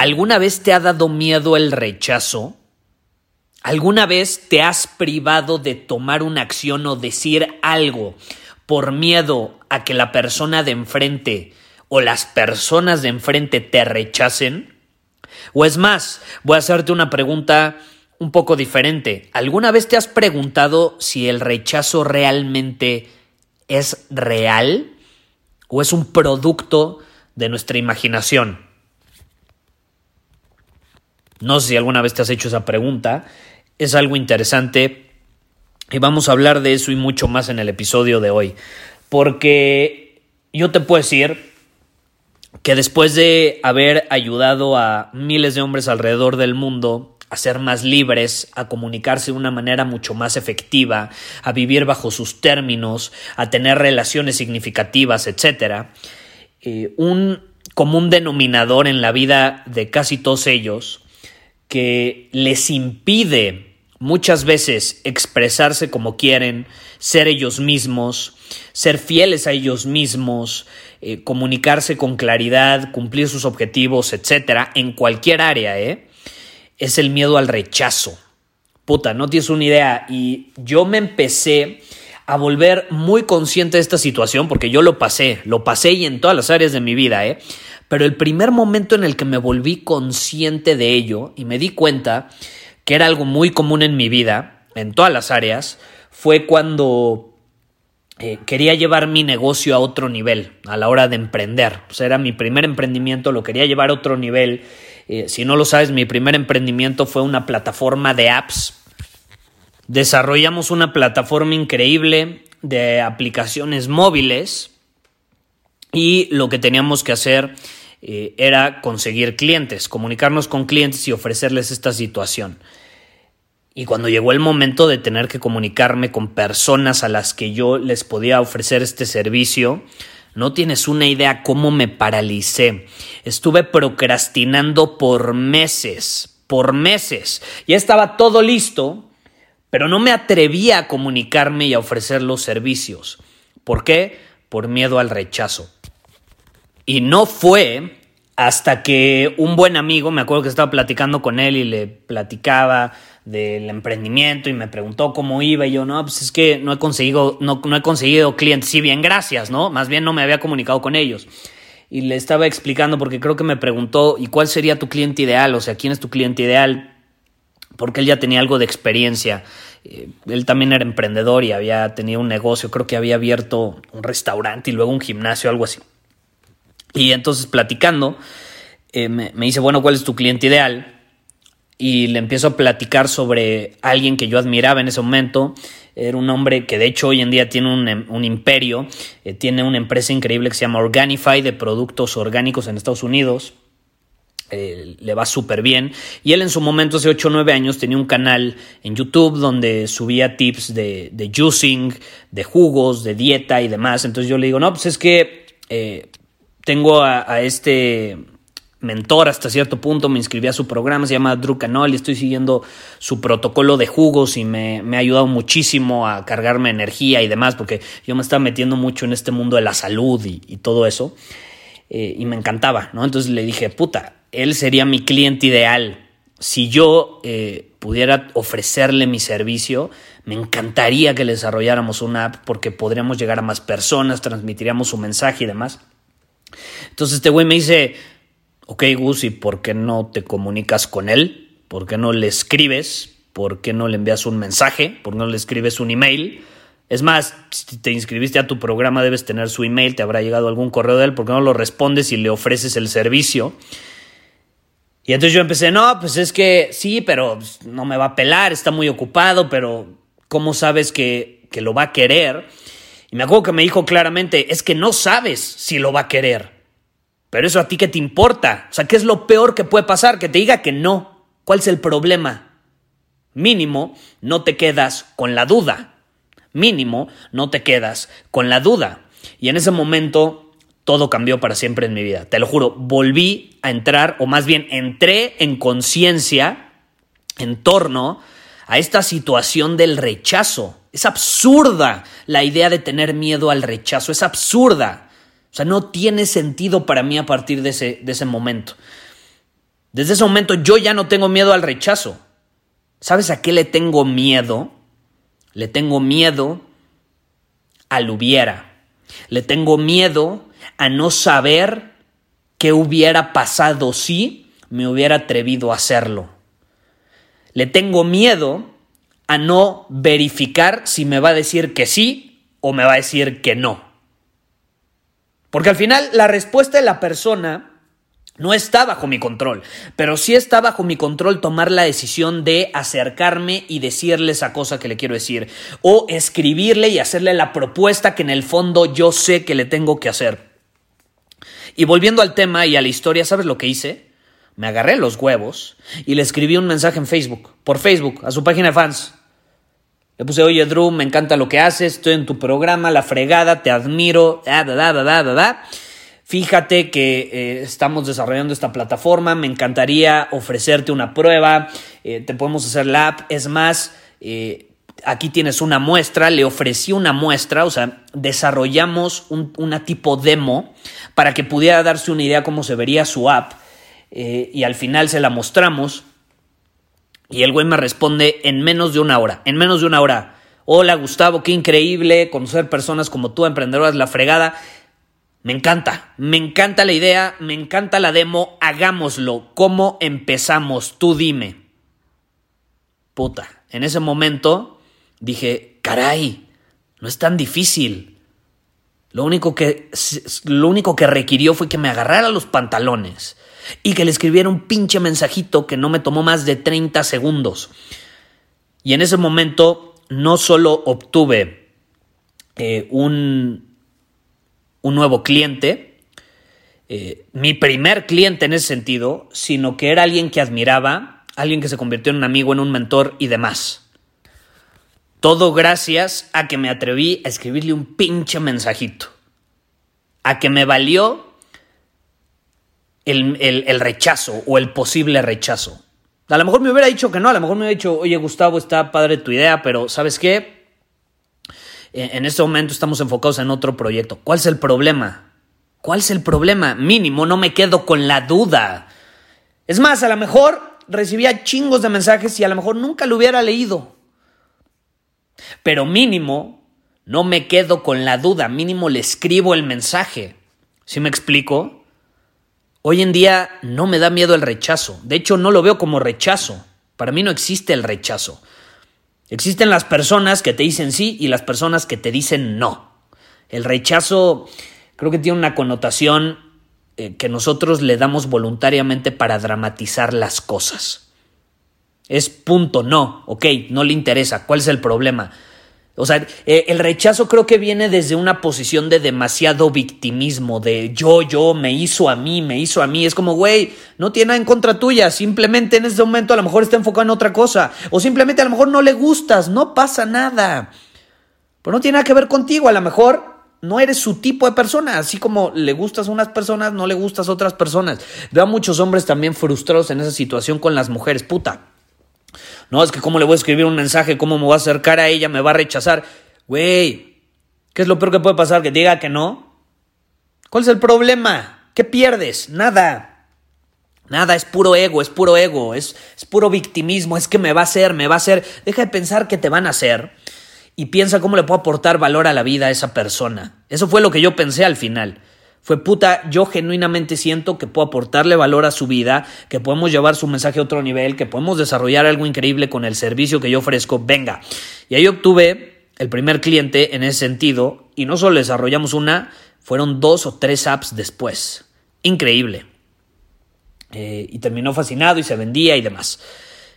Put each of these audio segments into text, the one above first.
¿Alguna vez te ha dado miedo el rechazo? ¿Alguna vez te has privado de tomar una acción o decir algo por miedo a que la persona de enfrente o las personas de enfrente te rechacen? O es más, voy a hacerte una pregunta un poco diferente. ¿Alguna vez te has preguntado si el rechazo realmente es real o es un producto de nuestra imaginación? No sé si alguna vez te has hecho esa pregunta. Es algo interesante y vamos a hablar de eso y mucho más en el episodio de hoy. Porque yo te puedo decir que después de haber ayudado a miles de hombres alrededor del mundo a ser más libres, a comunicarse de una manera mucho más efectiva, a vivir bajo sus términos, a tener relaciones significativas, etc. Eh, un común denominador en la vida de casi todos ellos que les impide muchas veces expresarse como quieren, ser ellos mismos, ser fieles a ellos mismos, eh, comunicarse con claridad, cumplir sus objetivos, etcétera, en cualquier área, ¿eh? Es el miedo al rechazo. Puta, no tienes una idea. Y yo me empecé a volver muy consciente de esta situación porque yo lo pasé, lo pasé y en todas las áreas de mi vida, ¿eh? Pero el primer momento en el que me volví consciente de ello y me di cuenta que era algo muy común en mi vida, en todas las áreas, fue cuando eh, quería llevar mi negocio a otro nivel a la hora de emprender. O sea, era mi primer emprendimiento, lo quería llevar a otro nivel. Eh, si no lo sabes, mi primer emprendimiento fue una plataforma de apps. Desarrollamos una plataforma increíble de aplicaciones móviles y lo que teníamos que hacer eh, era conseguir clientes, comunicarnos con clientes y ofrecerles esta situación. Y cuando llegó el momento de tener que comunicarme con personas a las que yo les podía ofrecer este servicio, no tienes una idea cómo me paralicé. Estuve procrastinando por meses, por meses. Ya estaba todo listo, pero no me atrevía a comunicarme y a ofrecer los servicios. ¿Por qué? Por miedo al rechazo. Y no fue hasta que un buen amigo, me acuerdo que estaba platicando con él y le platicaba del emprendimiento y me preguntó cómo iba y yo, no, pues es que no he conseguido, no, no he conseguido clientes, sí bien, gracias, ¿no? Más bien no me había comunicado con ellos. Y le estaba explicando porque creo que me preguntó, ¿y cuál sería tu cliente ideal? O sea, ¿quién es tu cliente ideal? Porque él ya tenía algo de experiencia. Eh, él también era emprendedor y había tenido un negocio, creo que había abierto un restaurante y luego un gimnasio, algo así. Y entonces platicando, eh, me, dice, bueno, ¿cuál es tu cliente ideal? Y le empiezo a platicar sobre alguien que yo admiraba en ese momento. Era un hombre que de hecho hoy en día tiene un, em, imperio, eh, tiene una empresa increíble que se llama Organify de productos orgánicos en Estados Unidos. Eh, le va súper bien. Y él en su momento, hace 8 o 9 años, tenía un canal en YouTube donde subía tips de, de juicing, de jugos, de dieta y demás. Entonces yo le digo, no, pues es que tengo a, este mentor hasta cierto punto, me inscribí a su programa, se llama Drew y estoy siguiendo su protocolo de jugos y me, ha ayudado muchísimo a cargarme energía y demás, porque yo me estaba metiendo mucho en este mundo de la salud y, todo eso, eh, y me encantaba, ¿no? Entonces le dije, puta, él sería mi cliente ideal. Si yo eh, pudiera ofrecerle mi servicio, me encantaría que le desarrolláramos una app porque podríamos llegar a más personas, transmitiríamos su mensaje y demás. Entonces este güey me dice, ok Gus, ¿y por qué no te comunicas con él? ¿Por qué no le escribes? ¿Por qué no le envías un mensaje? ¿Por qué no le escribes un email? Es más, si te inscribiste a tu programa debes tener su email, te habrá llegado algún correo de él, ¿por qué no lo respondes y le ofreces el servicio? Y entonces yo empecé, no, pues es que sí, pero no me va a pelar, está muy ocupado, pero ¿cómo sabes que, que lo va a querer? Y me acuerdo que me dijo claramente, es que no sabes si lo va a querer. Pero eso a ti qué te importa? O sea, ¿qué es lo peor que puede pasar? Que te diga que no. ¿Cuál es el problema? Mínimo, no te quedas con la duda. Mínimo, no te quedas con la duda. Y en ese momento todo cambió para siempre en mi vida. Te lo juro, volví a entrar, o más bien entré en conciencia en torno a esta situación del rechazo. Es absurda la idea de tener miedo al rechazo, es absurda. O sea, no tiene sentido para mí a partir de ese, de ese momento. Desde ese momento yo ya no tengo miedo al rechazo. ¿Sabes a qué le tengo miedo? Le tengo miedo al hubiera. Le tengo miedo a no saber qué hubiera pasado si me hubiera atrevido a hacerlo. Le tengo miedo a no verificar si me va a decir que sí o me va a decir que no. Porque al final la respuesta de la persona no está bajo mi control, pero sí está bajo mi control tomar la decisión de acercarme y decirle esa cosa que le quiero decir, o escribirle y hacerle la propuesta que en el fondo yo sé que le tengo que hacer. Y volviendo al tema y a la historia, ¿sabes lo que hice? Me agarré los huevos y le escribí un mensaje en Facebook, por Facebook, a su página de fans. Le puse, oye Drew, me encanta lo que haces, estoy en tu programa, la fregada, te admiro, da, da, da, Fíjate que eh, estamos desarrollando esta plataforma, me encantaría ofrecerte una prueba, eh, te podemos hacer la app, es más, eh, aquí tienes una muestra, le ofrecí una muestra, o sea, desarrollamos un, una tipo demo para que pudiera darse una idea cómo se vería su app y al final se la mostramos y el güey me responde en menos de una hora, en menos de una hora. Hola Gustavo, qué increíble conocer personas como tú, emprendedoras, la fregada. Me encanta, me encanta la idea, me encanta la demo, hagámoslo. ¿Cómo empezamos? Tú dime. Puta, en ese momento dije, caray, no es tan difícil. Lo único que, lo único que requirió fue que me agarrara los pantalones y que le escribiera un pinche mensajito que no me tomó más de 30 segundos. Y en ese momento no solo obtuve eh, un, un nuevo cliente, eh, mi primer cliente en ese sentido, sino que era alguien que admiraba, alguien que se convirtió en un amigo, en un mentor y demás. Todo gracias a que me atreví a escribirle un pinche mensajito. A que me valió el, rechazo o el posible rechazo. A lo mejor me hubiera dicho que no, a lo mejor me hubiera dicho, oye Gustavo, está padre tu idea, pero ¿sabes qué? En este momento estamos enfocados en otro proyecto. ¿Cuál es el problema? ¿Cuál es el problema? Mínimo, no me quedo con la duda. Es más, a lo mejor recibía chingos de mensajes y a lo mejor nunca lo hubiera leído. Pero mínimo, no me quedo con la duda, mínimo le escribo el mensaje. ¿Sí me explico? Hoy en día no me da miedo el rechazo. De hecho, no lo veo como rechazo. Para mí no existe el rechazo. Existen las personas que te dicen sí y las personas que te dicen no. El rechazo creo que tiene una connotación eh, que nosotros le damos voluntariamente para dramatizar las cosas. Es punto, no, ok, no le interesa. ¿Cuál es el problema? O sea, eh, el rechazo creo que viene desde una posición de demasiado victimismo, de yo, yo, me hizo a mí, me hizo a mí. Es como, güey, no tiene nada en contra tuya, simplemente en ese momento a lo mejor está enfocado en otra cosa, o simplemente a lo mejor no le gustas, no pasa nada. Pero no tiene nada que ver contigo, a lo mejor no eres su tipo de persona, así como le gustas a unas personas, no le gustas a otras personas. Veo a muchos hombres también frustrados en esa situación con las mujeres, puta. No, es que cómo le voy a escribir un mensaje, cómo me voy a acercar a ella, me va a rechazar. Güey, ¿qué es lo peor que puede pasar? Que diga que no. ¿Cuál es el problema? ¿Qué pierdes? Nada. Nada, es puro ego, es puro ego, es, es puro victimismo, es que me va a hacer, me va a hacer. Deja de pensar que te van a hacer y piensa cómo le puedo aportar valor a la vida a esa persona. Eso fue lo que yo pensé al final. Fue puta, yo genuinamente siento que puedo aportarle valor a su vida, que podemos llevar su mensaje a otro nivel, que podemos desarrollar algo increíble con el servicio que yo ofrezco. Venga. Y ahí obtuve el primer cliente en ese sentido y no solo desarrollamos una, fueron dos o tres apps después. Increíble. Eh, y terminó fascinado y se vendía y demás.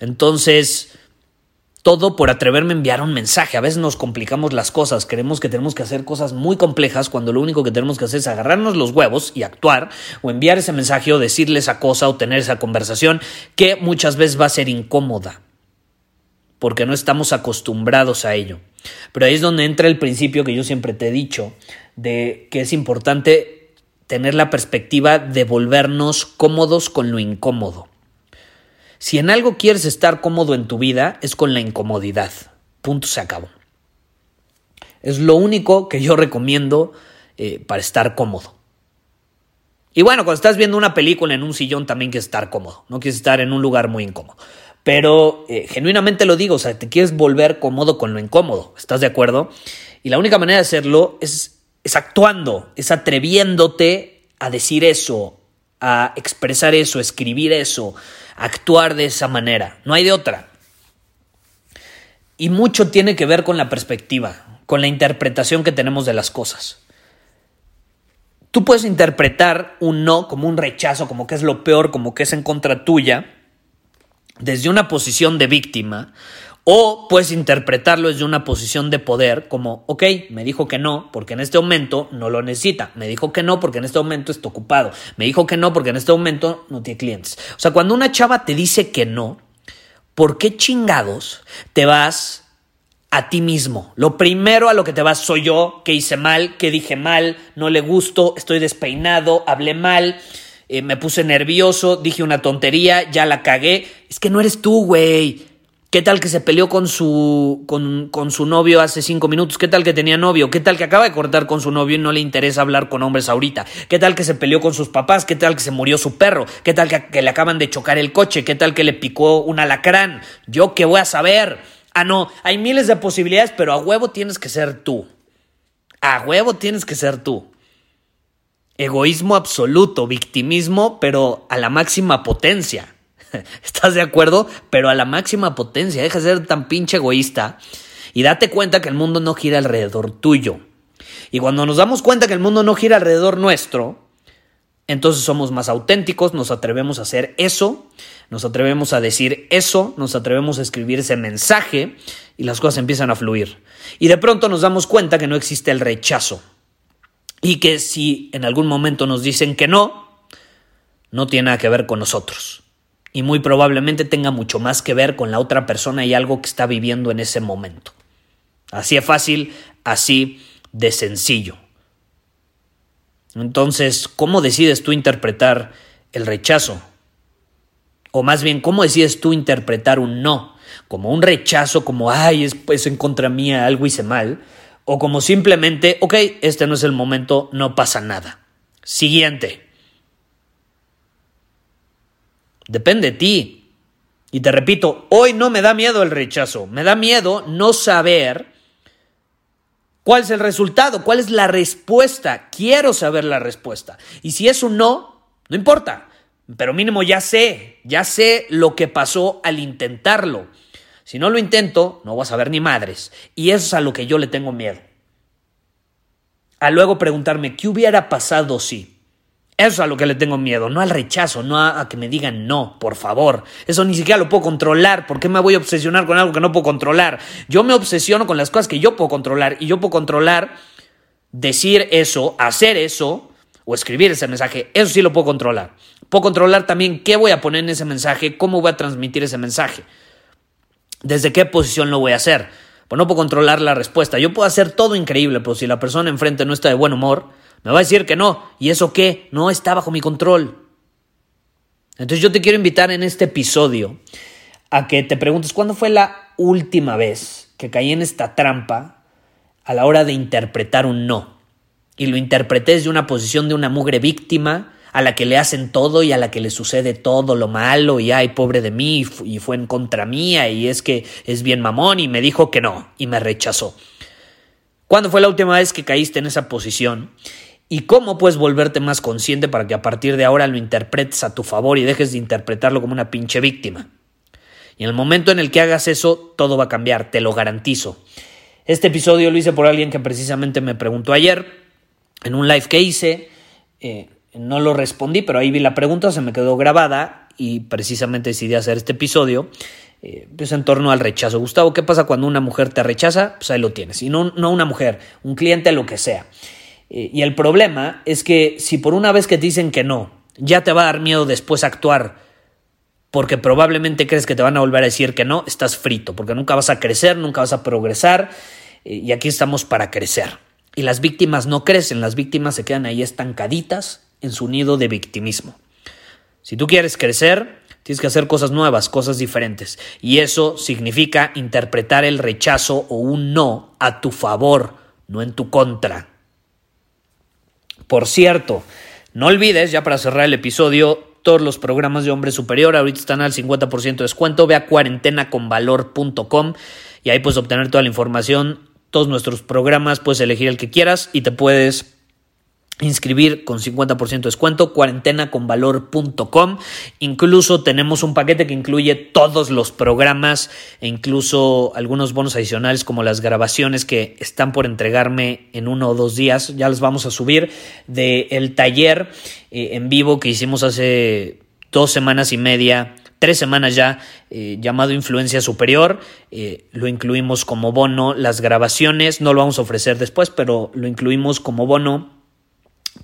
Entonces, todo por atreverme a enviar un mensaje. A veces nos complicamos las cosas, creemos que tenemos que hacer cosas muy complejas cuando lo único que tenemos que hacer es agarrarnos los huevos y actuar o enviar ese mensaje o decirle esa cosa o tener esa conversación que muchas veces va a ser incómoda porque no estamos acostumbrados a ello. Pero ahí es donde entra el principio que yo siempre te he dicho, de que es importante tener la perspectiva de volvernos cómodos con lo incómodo. Si en algo quieres estar cómodo en tu vida, es con la incomodidad. Punto, se acabó. Es lo único que yo recomiendo eh, para estar cómodo. Y bueno, cuando estás viendo una película en un sillón también quieres estar cómodo, no quieres estar en un lugar muy incómodo. Pero eh, genuinamente lo digo, o sea, te quieres volver cómodo con lo incómodo, ¿estás de acuerdo? Y la única manera de hacerlo es, es actuando, es atreviéndote a decir eso, a expresar eso, a escribir eso, actuar de esa manera. No hay de otra. Y mucho tiene que ver con la perspectiva, con la interpretación que tenemos de las cosas. Tú puedes interpretar un no como un rechazo, como que es lo peor, como que es en contra tuya, desde una posición de víctima, o puedes interpretarlo desde una posición de poder, como, ok, me dijo que no, porque en este momento no lo necesita. Me dijo que no, porque en este momento está ocupado. Me dijo que no, porque en este momento no tiene clientes. O sea, cuando una chava te dice que no, ¿por qué chingados te vas a ti mismo? Lo primero a lo que te vas soy yo, que hice mal, que dije mal, no le gusto, estoy despeinado, hablé mal. Eh, me puse nervioso, dije una tontería, ya la cagué. Es que no eres tú, güey. ¿Qué tal que se peleó con su, con, con, su novio hace cinco minutos? ¿Qué tal que tenía novio? ¿Qué tal que acaba de cortar con su novio y no le interesa hablar con hombres ahorita? ¿Qué tal que se peleó con sus papás? ¿Qué tal que se murió su perro? ¿Qué tal que, que le acaban de chocar el coche? ¿Qué tal que le picó un alacrán? ¿Yo qué voy a saber? Ah, no, hay miles de posibilidades, pero a huevo tienes que ser tú. A huevo tienes que ser tú. Egoísmo absoluto, victimismo, pero a la máxima potencia. ¿Estás de acuerdo? Pero a la máxima potencia, deja de ser tan pinche egoísta y date cuenta que el mundo no gira alrededor tuyo. Y cuando nos damos cuenta que el mundo no gira alrededor nuestro, entonces somos más auténticos, nos atrevemos a hacer eso, nos atrevemos a decir eso, nos atrevemos a escribir ese mensaje y las cosas empiezan a fluir. Y de pronto nos damos cuenta que no existe el rechazo y que si en algún momento nos dicen que no, no tiene nada que ver con nosotros y muy probablemente tenga mucho más que ver con la otra persona y algo que está viviendo en ese momento. Así es fácil, así de sencillo. Entonces, ¿cómo decides tú interpretar el rechazo? O más bien, ¿cómo decides tú interpretar un no? Como un rechazo, como, ay, es, pues en contra mía, algo hice mal. O como simplemente, ok, este no es el momento, no pasa nada. Siguiente. Depende de ti. Y te repito, hoy no me da miedo el rechazo, me da miedo no saber cuál es el resultado, cuál es la respuesta. Quiero saber la respuesta. Y si es un no, no importa, pero mínimo ya sé, ya sé lo que pasó al intentarlo. Si no lo intento, no voy a saber ni madres. Y eso es a lo que yo le tengo miedo. A luego preguntarme, ¿qué hubiera pasado si? Eso es a lo que le tengo miedo, no al rechazo, no a, que me digan no, por favor. Eso ni siquiera lo puedo controlar. ¿Por qué me voy a obsesionar con algo que no puedo controlar? Yo me obsesiono con las cosas que yo puedo controlar y yo puedo controlar decir eso, hacer eso o escribir ese mensaje. Eso sí lo puedo controlar. Puedo controlar también qué voy a poner en ese mensaje, cómo voy a transmitir ese mensaje, desde qué posición lo voy a hacer. Pues no puedo controlar la respuesta. Yo puedo hacer todo increíble, pero si la persona enfrente no está de buen humor, me va a decir que no. ¿Y eso qué? No está bajo mi control. Entonces yo te quiero invitar en este episodio a que te preguntes cuándo fue la última vez que caí en esta trampa a la hora de interpretar un no. Y lo interpreté desde una posición de una mugre víctima a la que le hacen todo y a la que le sucede todo lo malo y ay, pobre de mí y fue en contra mía y es que es bien mamón y me dijo que no y me rechazó. ¿Cuándo fue la última vez que caíste en esa posición? Y cómo puedes volverte más consciente para que a partir de ahora lo interpretes a tu favor y dejes de interpretarlo como una pinche víctima. Y en el momento en el que hagas eso, todo va a cambiar, te lo garantizo. Este episodio lo hice por alguien que precisamente me preguntó ayer en un live que hice. Eh, no lo respondí, pero ahí vi la pregunta, se me quedó grabada y precisamente decidí hacer este episodio. Eh, pues en torno al rechazo. Gustavo, ¿qué pasa cuando una mujer te rechaza? Pues ahí lo tienes. Y no, no una mujer, un cliente, lo que sea. Eh, y el problema es que si por una vez que te dicen que no, ya te va a dar miedo después actuar porque probablemente crees que te van a volver a decir que no, estás frito, porque nunca vas a crecer, nunca vas a progresar, eh, y aquí estamos para crecer. Y las víctimas no crecen, las víctimas se quedan ahí estancaditas en su nido de victimismo. Si tú quieres crecer, tienes que hacer cosas nuevas, cosas diferentes. Y eso significa interpretar el rechazo o un no a tu favor, no en tu contra. Por cierto, no olvides, ya para cerrar el episodio, todos los programas de Hombre Superior ahorita están al 50% de descuento. Ve a cuarentenaconvalor.com y ahí puedes obtener toda la información, todos nuestros programas, puedes elegir el que quieras y te puedes inscribir con 50% de descuento, cuarentenaconvalor.com. Incluso tenemos un paquete que incluye todos los programas e incluso algunos bonos adicionales como las grabaciones que están por entregarme en uno o dos días. Ya las vamos a subir del el taller eh, en vivo que hicimos hace dos semanas y media tres semanas ya eh, llamado Influencia Superior. Eh, lo incluimos como bono. Las grabaciones no lo vamos a ofrecer después, pero lo incluimos como bono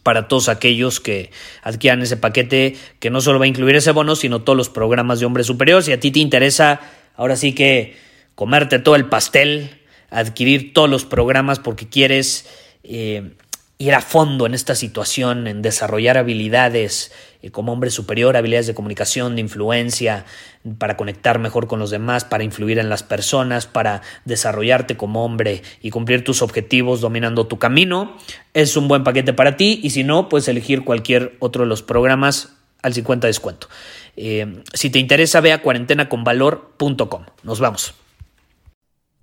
para todos aquellos que adquieran ese paquete que no solo va a incluir ese bono, sino todos los programas de Hombre Superior. Si a ti te interesa, ahora sí que comerte todo el pastel, adquirir todos los programas porque quieres eh, ir a fondo en esta situación, en desarrollar habilidades eh, como hombre superior, habilidades de comunicación, de influencia, para conectar mejor con los demás, para influir en las personas, para desarrollarte como hombre y cumplir tus objetivos dominando tu camino, es un buen paquete para ti y si no, puedes elegir cualquier otro de los programas al 50 descuento. Eh, si te interesa, ve a cuarentenaconvalor.com. Nos vamos.